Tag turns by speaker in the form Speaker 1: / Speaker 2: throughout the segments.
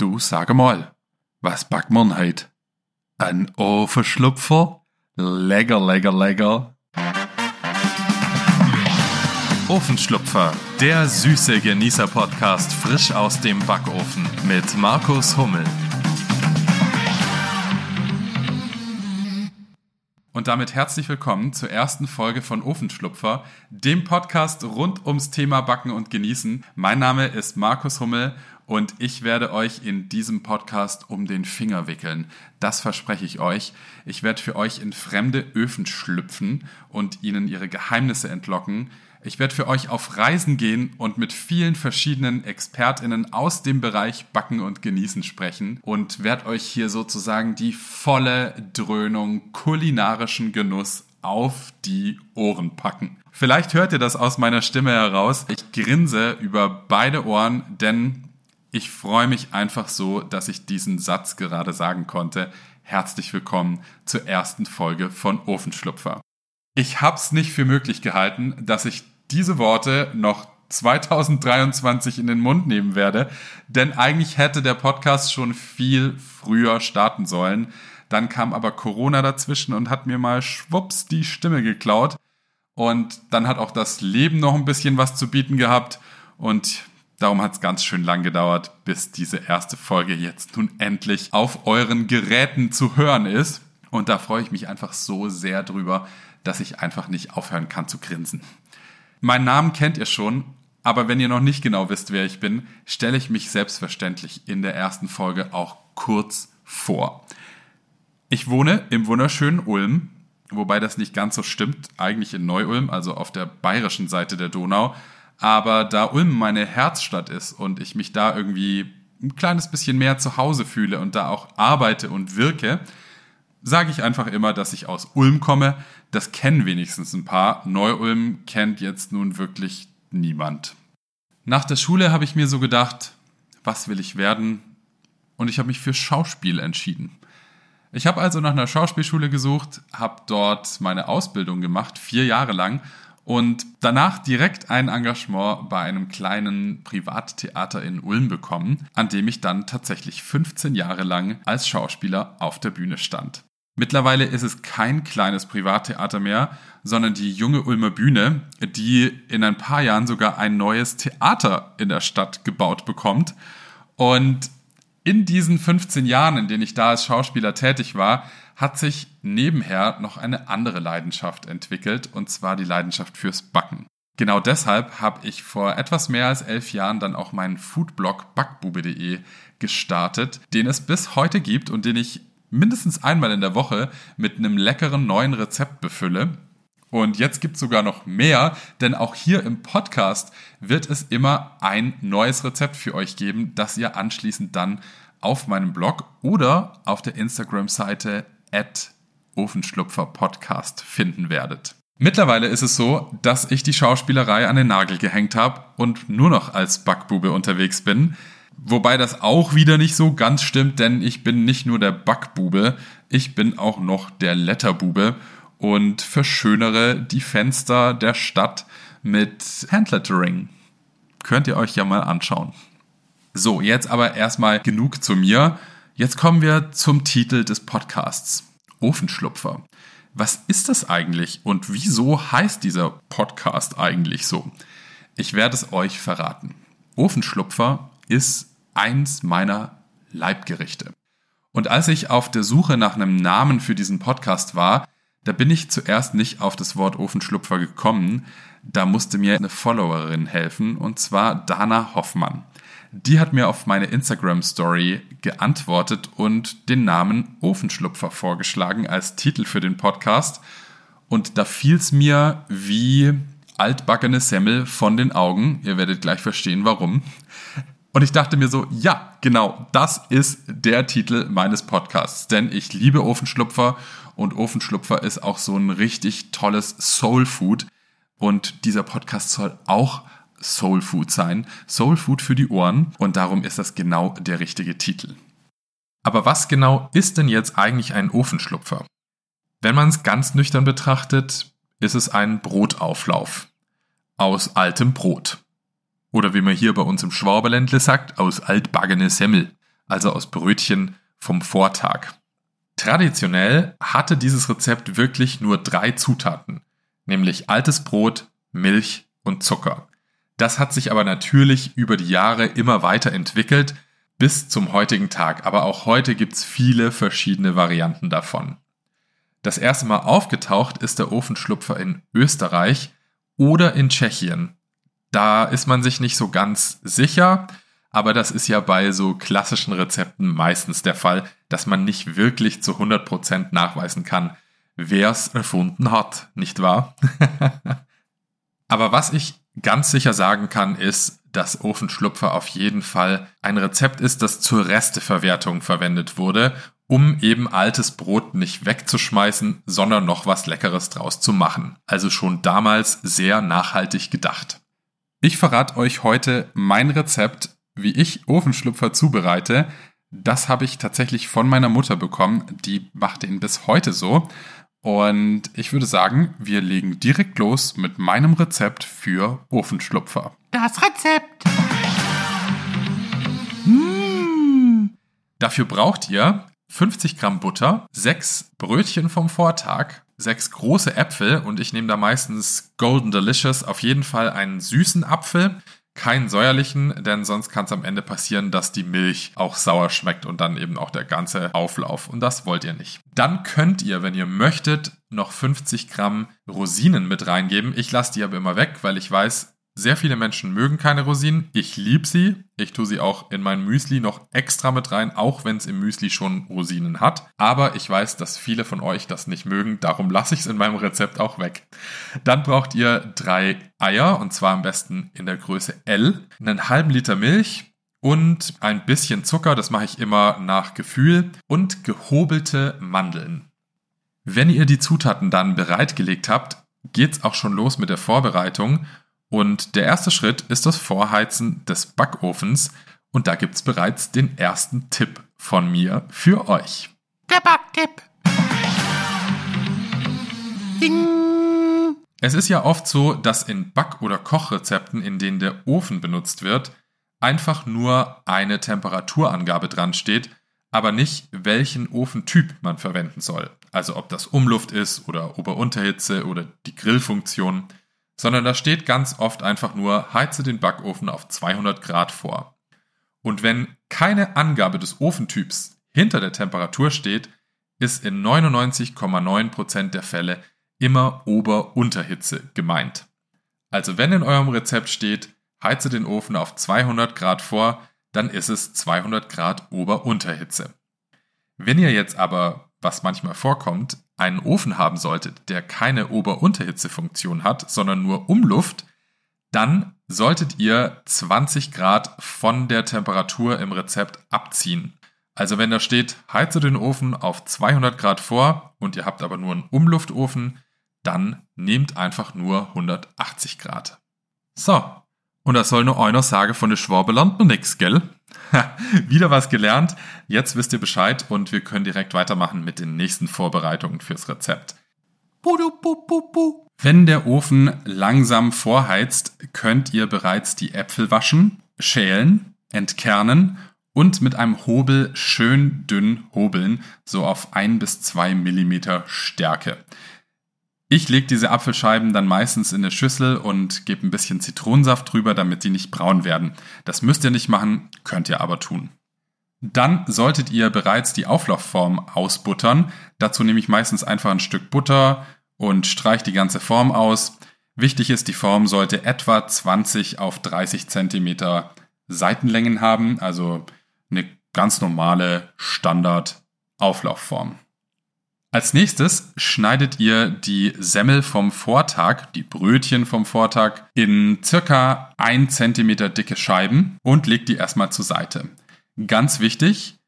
Speaker 1: Du sage mal, was backt man heut? Ein Ofenschlupfer? Lecker, lecker, lecker.
Speaker 2: Ofenschlupfer, der süße Genießer-Podcast frisch aus dem Backofen mit Markus Hummel.
Speaker 1: Und damit herzlich willkommen zur ersten Folge von Ofenschlupfer, dem Podcast rund ums Thema Backen und Genießen. Mein Name ist Markus Hummel und ich werde euch in diesem Podcast um den Finger wickeln. Das verspreche ich euch. Ich werde für euch in fremde Öfen schlüpfen und ihnen ihre Geheimnisse entlocken. Ich werde für euch auf Reisen gehen und mit vielen verschiedenen Expertinnen aus dem Bereich Backen und Genießen sprechen und werde euch hier sozusagen die volle Dröhnung kulinarischen Genuss auf die Ohren packen. Vielleicht hört ihr das aus meiner Stimme heraus. Ich grinse über beide Ohren, denn ich freue mich einfach so, dass ich diesen Satz gerade sagen konnte. Herzlich willkommen zur ersten Folge von Ofenschlupfer. Ich hab's nicht für möglich gehalten, dass ich diese Worte noch 2023 in den Mund nehmen werde, denn eigentlich hätte der Podcast schon viel früher starten sollen. Dann kam aber Corona dazwischen und hat mir mal schwupps die Stimme geklaut. Und dann hat auch das Leben noch ein bisschen was zu bieten gehabt. Und Darum hat es ganz schön lang gedauert, bis diese erste Folge jetzt nun endlich auf euren Geräten zu hören ist. Und da freue ich mich einfach so sehr drüber, dass ich einfach nicht aufhören kann zu grinsen. Meinen Namen kennt ihr schon, aber wenn ihr noch nicht genau wisst, wer ich bin, stelle ich mich selbstverständlich in der ersten Folge auch kurz vor. Ich wohne im wunderschönen Ulm, wobei das nicht ganz so stimmt, eigentlich in Neu-Ulm, also auf der bayerischen Seite der Donau. Aber da Ulm meine Herzstadt ist und ich mich da irgendwie ein kleines bisschen mehr zu Hause fühle und da auch arbeite und wirke, sage ich einfach immer, dass ich aus Ulm komme. Das kennen wenigstens ein paar. Neu-Ulm kennt jetzt nun wirklich niemand. Nach der Schule habe ich mir so gedacht, was will ich werden? Und ich habe mich für Schauspiel entschieden. Ich habe also nach einer Schauspielschule gesucht, habe dort meine Ausbildung gemacht, vier Jahre lang und danach direkt ein Engagement bei einem kleinen Privattheater in Ulm bekommen, an dem ich dann tatsächlich 15 Jahre lang als Schauspieler auf der Bühne stand. Mittlerweile ist es kein kleines Privattheater mehr, sondern die junge Ulmer Bühne, die in ein paar Jahren sogar ein neues Theater in der Stadt gebaut bekommt. Und in diesen 15 Jahren, in denen ich da als Schauspieler tätig war, hat sich nebenher noch eine andere Leidenschaft entwickelt, und zwar die Leidenschaft fürs Backen. Genau deshalb habe ich vor etwas mehr als elf Jahren dann auch meinen Foodblog backbube.de gestartet, den es bis heute gibt und den ich mindestens einmal in der Woche mit einem leckeren neuen Rezept befülle. Und jetzt gibt es sogar noch mehr, denn auch hier im Podcast wird es immer ein neues Rezept für euch geben, das ihr anschließend dann auf meinem Blog oder auf der Instagram-Seite at Ofenschlupfer Podcast finden werdet. Mittlerweile ist es so, dass ich die Schauspielerei an den Nagel gehängt habe und nur noch als Backbube unterwegs bin. Wobei das auch wieder nicht so ganz stimmt, denn ich bin nicht nur der Backbube, ich bin auch noch der Letterbube und verschönere die Fenster der Stadt mit Handlettering. Könnt ihr euch ja mal anschauen. So, jetzt aber erstmal genug zu mir. Jetzt kommen wir zum Titel des Podcasts. Ofenschlupfer. Was ist das eigentlich und wieso heißt dieser Podcast eigentlich so? Ich werde es euch verraten. Ofenschlupfer ist eins meiner Leibgerichte. Und als ich auf der Suche nach einem Namen für diesen Podcast war, da bin ich zuerst nicht auf das Wort Ofenschlupfer gekommen. Da musste mir eine Followerin helfen, und zwar Dana Hoffmann. Die hat mir auf meine Instagram-Story geantwortet und den Namen Ofenschlupfer vorgeschlagen als Titel für den Podcast. Und da fiel es mir wie altbackene Semmel von den Augen. Ihr werdet gleich verstehen, warum. Und ich dachte mir so, ja, genau, das ist der Titel meines Podcasts. Denn ich liebe Ofenschlupfer und Ofenschlupfer ist auch so ein richtig tolles Soul Food. Und dieser Podcast soll auch Soul Food sein. Soul Food für die Ohren und darum ist das genau der richtige Titel. Aber was genau ist denn jetzt eigentlich ein Ofenschlupfer? Wenn man es ganz nüchtern betrachtet, ist es ein Brotauflauf aus altem Brot. Oder wie man hier bei uns im Schwaberländle sagt, aus altbaggene Semmel. also aus Brötchen vom Vortag. Traditionell hatte dieses Rezept wirklich nur drei Zutaten, nämlich altes Brot, Milch und Zucker. Das hat sich aber natürlich über die Jahre immer weiter entwickelt bis zum heutigen Tag, aber auch heute gibt es viele verschiedene Varianten davon. Das erste Mal aufgetaucht ist der Ofenschlupfer in Österreich oder in Tschechien. Da ist man sich nicht so ganz sicher, aber das ist ja bei so klassischen Rezepten meistens der Fall, dass man nicht wirklich zu 100% nachweisen kann, wer es erfunden hat, nicht wahr? aber was ich ganz sicher sagen kann, ist, dass Ofenschlupfer auf jeden Fall ein Rezept ist, das zur Resteverwertung verwendet wurde, um eben altes Brot nicht wegzuschmeißen, sondern noch was Leckeres draus zu machen. Also schon damals sehr nachhaltig gedacht. Ich verrate euch heute mein Rezept, wie ich Ofenschlupfer zubereite. Das habe ich tatsächlich von meiner Mutter bekommen. Die macht ihn bis heute so. Und ich würde sagen, wir legen direkt los mit meinem Rezept für Ofenschlupfer.
Speaker 3: Das Rezept!
Speaker 1: Mmh. Dafür braucht ihr 50 Gramm Butter, 6 Brötchen vom Vortag, 6 große Äpfel und ich nehme da meistens Golden Delicious, auf jeden Fall einen süßen Apfel, keinen säuerlichen, denn sonst kann es am Ende passieren, dass die Milch auch sauer schmeckt und dann eben auch der ganze Auflauf. Und das wollt ihr nicht. Dann könnt ihr, wenn ihr möchtet, noch 50 Gramm Rosinen mit reingeben. Ich lasse die aber immer weg, weil ich weiß, sehr viele Menschen mögen keine Rosinen. Ich liebe sie. Ich tue sie auch in mein Müsli noch extra mit rein, auch wenn es im Müsli schon Rosinen hat. Aber ich weiß, dass viele von euch das nicht mögen. Darum lasse ich es in meinem Rezept auch weg. Dann braucht ihr drei Eier und zwar am besten in der Größe L, einen halben Liter Milch und ein bisschen Zucker. Das mache ich immer nach Gefühl und gehobelte Mandeln. Wenn ihr die Zutaten dann bereitgelegt habt, geht's auch schon los mit der Vorbereitung und der erste Schritt ist das Vorheizen des Backofens und da gibt's bereits den ersten Tipp von mir für euch.
Speaker 3: Der Backtipp.
Speaker 1: Ding. Es ist ja oft so, dass in Back- oder Kochrezepten, in denen der Ofen benutzt wird, einfach nur eine Temperaturangabe dran steht, aber nicht, welchen Ofentyp man verwenden soll. Also ob das Umluft ist oder Ober-Unterhitze oder die Grillfunktion sondern da steht ganz oft einfach nur, heize den Backofen auf 200 Grad vor. Und wenn keine Angabe des Ofentyps hinter der Temperatur steht, ist in 99,9% der Fälle immer Ober-Unterhitze gemeint. Also wenn in eurem Rezept steht, heize den Ofen auf 200 Grad vor, dann ist es 200 Grad Ober-Unterhitze. Wenn ihr jetzt aber, was manchmal vorkommt, einen Ofen haben solltet, der keine Ober-Unterhitzefunktion hat, sondern nur Umluft, dann solltet ihr 20 Grad von der Temperatur im Rezept abziehen. Also wenn da steht, heize den Ofen auf 200 Grad vor und ihr habt aber nur einen Umluftofen, dann nehmt einfach nur 180 Grad. So, und das soll nur einer sagen von der Schwabeland noch nix, gell? Wieder was gelernt. Jetzt wisst ihr Bescheid und wir können direkt weitermachen mit den nächsten Vorbereitungen fürs Rezept. Wenn der Ofen langsam vorheizt, könnt ihr bereits die Äpfel waschen, schälen, entkernen und mit einem Hobel schön dünn hobeln, so auf ein bis zwei Millimeter Stärke. Ich lege diese Apfelscheiben dann meistens in eine Schüssel und gebe ein bisschen Zitronensaft drüber, damit die nicht braun werden. Das müsst ihr nicht machen, könnt ihr aber tun. Dann solltet ihr bereits die Auflaufform ausbuttern. Dazu nehme ich meistens einfach ein Stück Butter und streiche die ganze Form aus. Wichtig ist, die Form sollte etwa 20 auf 30 Zentimeter Seitenlängen haben, also eine ganz normale Standard-Auflaufform. Als nächstes schneidet ihr die Semmel vom Vortag, die Brötchen vom Vortag, in circa 1 cm dicke Scheiben und legt die erstmal zur Seite. Ganz wichtig,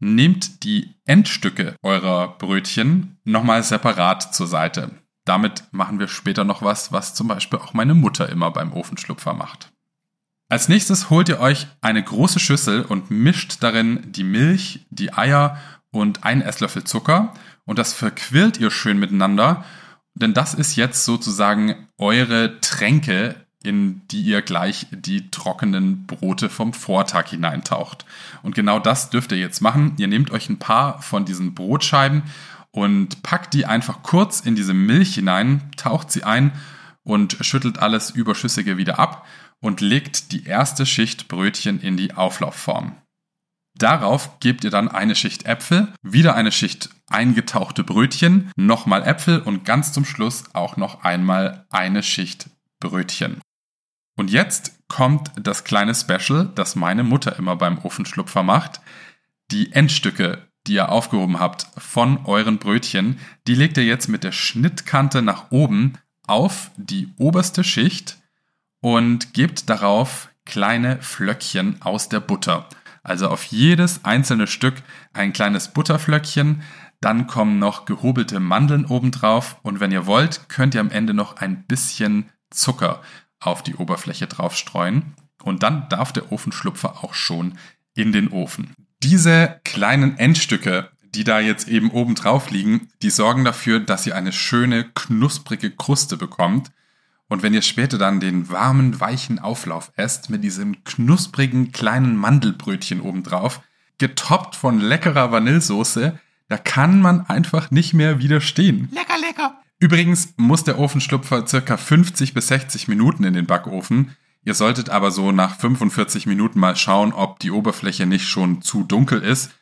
Speaker 1: nehmt die Endstücke eurer Brötchen nochmal separat zur Seite. Damit machen wir später noch was, was zum Beispiel auch meine Mutter immer beim Ofenschlupfer macht. Als nächstes holt ihr euch eine große Schüssel und mischt darin die Milch, die Eier und einen Esslöffel Zucker und das verquirlt ihr schön miteinander, denn das ist jetzt sozusagen eure Tränke in die ihr gleich die trockenen Brote vom Vortag hineintaucht. Und genau das dürft ihr jetzt machen. Ihr nehmt euch ein paar von diesen Brotscheiben und packt die einfach kurz in diese Milch hinein, taucht sie ein und schüttelt alles Überschüssige wieder ab und legt die erste Schicht Brötchen in die Auflaufform. Darauf gebt ihr dann eine Schicht Äpfel, wieder eine Schicht eingetauchte Brötchen, nochmal Äpfel und ganz zum Schluss auch noch einmal eine Schicht Brötchen. Und jetzt kommt das kleine Special, das meine Mutter immer beim Ofenschlupfer macht. Die Endstücke, die ihr aufgehoben habt von euren Brötchen, die legt ihr jetzt mit der Schnittkante nach oben auf die oberste Schicht und gebt darauf kleine Flöckchen aus der Butter. Also auf jedes einzelne Stück ein kleines Butterflöckchen. Dann kommen noch gehobelte Mandeln obendrauf und wenn ihr wollt, könnt ihr am Ende noch ein bisschen Zucker auf die Oberfläche drauf streuen. Und dann darf der Ofenschlupfer auch schon in den Ofen. Diese kleinen Endstücke, die da jetzt eben oben drauf liegen, die sorgen dafür, dass ihr eine schöne, knusprige Kruste bekommt. Und wenn ihr später dann den warmen, weichen Auflauf esst mit diesem knusprigen kleinen Mandelbrötchen obendrauf, getoppt von leckerer Vanillesoße, da kann man einfach nicht mehr widerstehen.
Speaker 3: Lecker, lecker.
Speaker 1: Übrigens muss der Ofenschlupfer circa 50 bis 60 Minuten in den Backofen. Ihr solltet aber so nach 45 Minuten mal schauen, ob die Oberfläche nicht schon zu dunkel ist.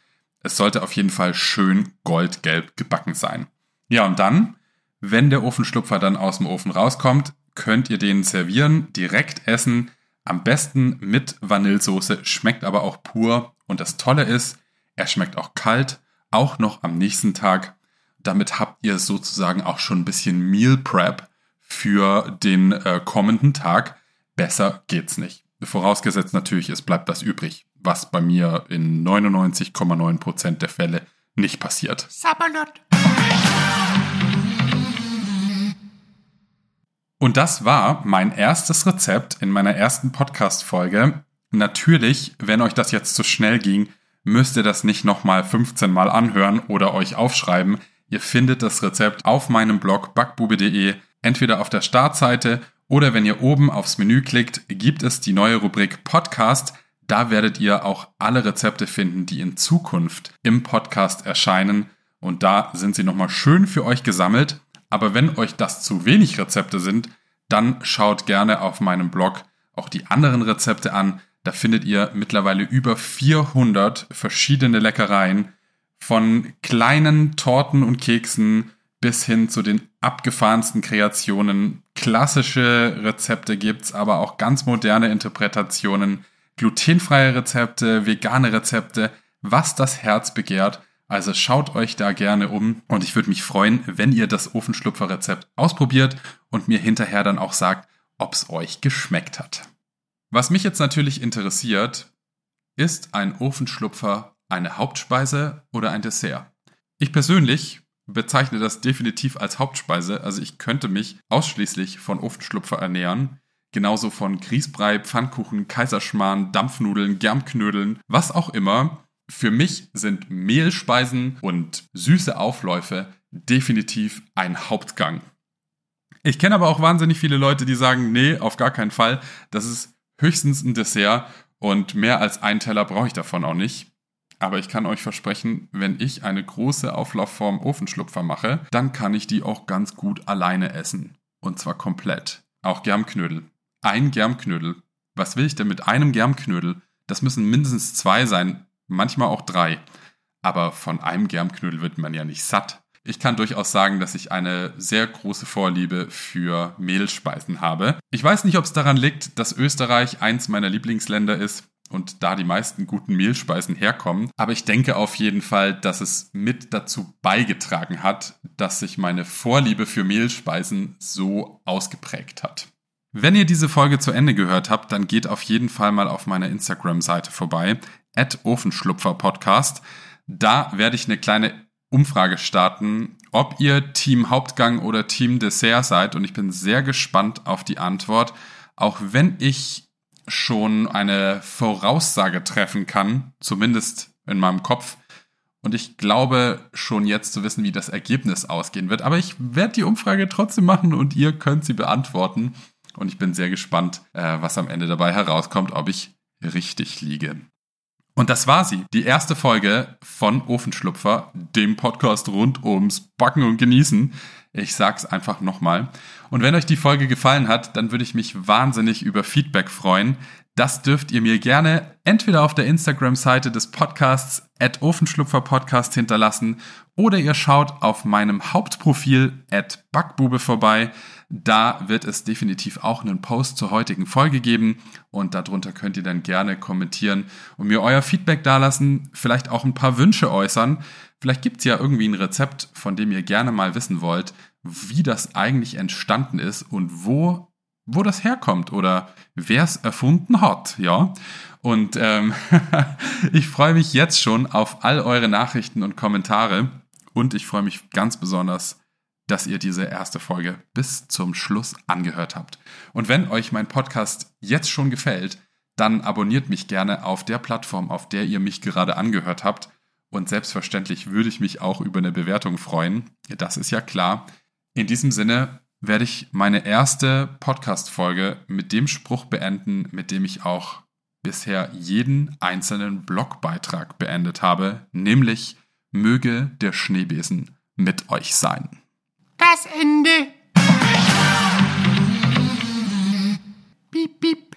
Speaker 1: Es sollte auf jeden Fall schön goldgelb gebacken sein. Ja, und dann, wenn der Ofenschlupfer dann aus dem Ofen rauskommt, könnt ihr den servieren, direkt essen. Am besten mit Vanillesoße, schmeckt aber auch pur. Und das Tolle ist, er schmeckt auch kalt, auch noch am nächsten Tag. Damit habt ihr sozusagen auch schon ein bisschen Meal Prep für den äh, kommenden Tag. Besser geht's nicht. Vorausgesetzt natürlich, es bleibt das übrig, was bei mir in 99,9% der Fälle nicht passiert.
Speaker 3: Sabalot.
Speaker 1: Und das war mein erstes Rezept in meiner ersten Podcast-Folge. Natürlich, wenn euch das jetzt zu schnell ging, müsst ihr das nicht nochmal 15 Mal anhören oder euch aufschreiben. Ihr findet das Rezept auf meinem Blog backbube.de, entweder auf der Startseite oder wenn ihr oben aufs Menü klickt, gibt es die neue Rubrik Podcast. Da werdet ihr auch alle Rezepte finden, die in Zukunft im Podcast erscheinen. Und da sind sie nochmal schön für euch gesammelt. Aber wenn euch das zu wenig Rezepte sind, dann schaut gerne auf meinem Blog auch die anderen Rezepte an. Da findet ihr mittlerweile über 400 verschiedene Leckereien von kleinen Torten und Keksen bis hin zu den abgefahrensten Kreationen. Klassische Rezepte gibt's, aber auch ganz moderne Interpretationen, glutenfreie Rezepte, vegane Rezepte, was das Herz begehrt. Also schaut euch da gerne um und ich würde mich freuen, wenn ihr das Ofenschlupfer-Rezept ausprobiert und mir hinterher dann auch sagt, ob es euch geschmeckt hat. Was mich jetzt natürlich interessiert, ist ein Ofenschlupfer eine Hauptspeise oder ein Dessert? Ich persönlich bezeichne das definitiv als Hauptspeise, also ich könnte mich ausschließlich von Ofenschlupfer ernähren, genauso von Grießbrei, Pfannkuchen, Kaiserschmarrn, Dampfnudeln, Germknödeln, was auch immer. Für mich sind Mehlspeisen und süße Aufläufe definitiv ein Hauptgang. Ich kenne aber auch wahnsinnig viele Leute, die sagen, nee, auf gar keinen Fall. Das ist höchstens ein Dessert und mehr als einen Teller brauche ich davon auch nicht. Aber ich kann euch versprechen, wenn ich eine große Auflaufform Ofenschlupfer mache, dann kann ich die auch ganz gut alleine essen. Und zwar komplett. Auch Germknödel. Ein Germknödel. Was will ich denn mit einem Germknödel? Das müssen mindestens zwei sein, manchmal auch drei. Aber von einem Germknödel wird man ja nicht satt. Ich kann durchaus sagen, dass ich eine sehr große Vorliebe für Mehlspeisen habe. Ich weiß nicht, ob es daran liegt, dass Österreich eins meiner Lieblingsländer ist und da die meisten guten Mehlspeisen herkommen. Aber ich denke auf jeden Fall, dass es mit dazu beigetragen hat, dass sich meine Vorliebe für Mehlspeisen so ausgeprägt hat. Wenn ihr diese Folge zu Ende gehört habt, dann geht auf jeden Fall mal auf meiner Instagram-Seite vorbei at Ofenschlupfer Podcast. Da werde ich eine kleine Umfrage starten, ob ihr Team Hauptgang oder Team Dessert seid und ich bin sehr gespannt auf die Antwort, auch wenn ich schon eine Voraussage treffen kann, zumindest in meinem Kopf. Und ich glaube schon jetzt zu wissen, wie das Ergebnis ausgehen wird. Aber ich werde die Umfrage trotzdem machen und ihr könnt sie beantworten. Und ich bin sehr gespannt, äh, was am Ende dabei herauskommt, ob ich richtig liege. Und das war sie, die erste Folge von Ofenschlupfer, dem Podcast rund ums Backen und Genießen. Ich sag's einfach nochmal. Und wenn euch die Folge gefallen hat, dann würde ich mich wahnsinnig über Feedback freuen. Das dürft ihr mir gerne entweder auf der Instagram-Seite des Podcasts at Ofenschlupfer Podcast hinterlassen oder ihr schaut auf meinem Hauptprofil at Backbube vorbei. Da wird es definitiv auch einen Post zur heutigen Folge geben und darunter könnt ihr dann gerne kommentieren und mir euer Feedback dalassen, vielleicht auch ein paar Wünsche äußern. Vielleicht gibt es ja irgendwie ein Rezept, von dem ihr gerne mal wissen wollt, wie das eigentlich entstanden ist und wo wo das herkommt oder wer es erfunden hat, ja. Und ähm, ich freue mich jetzt schon auf all eure Nachrichten und Kommentare und ich freue mich ganz besonders, dass ihr diese erste Folge bis zum Schluss angehört habt. Und wenn euch mein Podcast jetzt schon gefällt, dann abonniert mich gerne auf der Plattform, auf der ihr mich gerade angehört habt. Und selbstverständlich würde ich mich auch über eine Bewertung freuen. Das ist ja klar. In diesem Sinne werde ich meine erste Podcast-Folge mit dem Spruch beenden, mit dem ich auch bisher jeden einzelnen Blogbeitrag beendet habe, nämlich möge der Schneebesen mit euch sein.
Speaker 3: Das Ende. Piep, piep.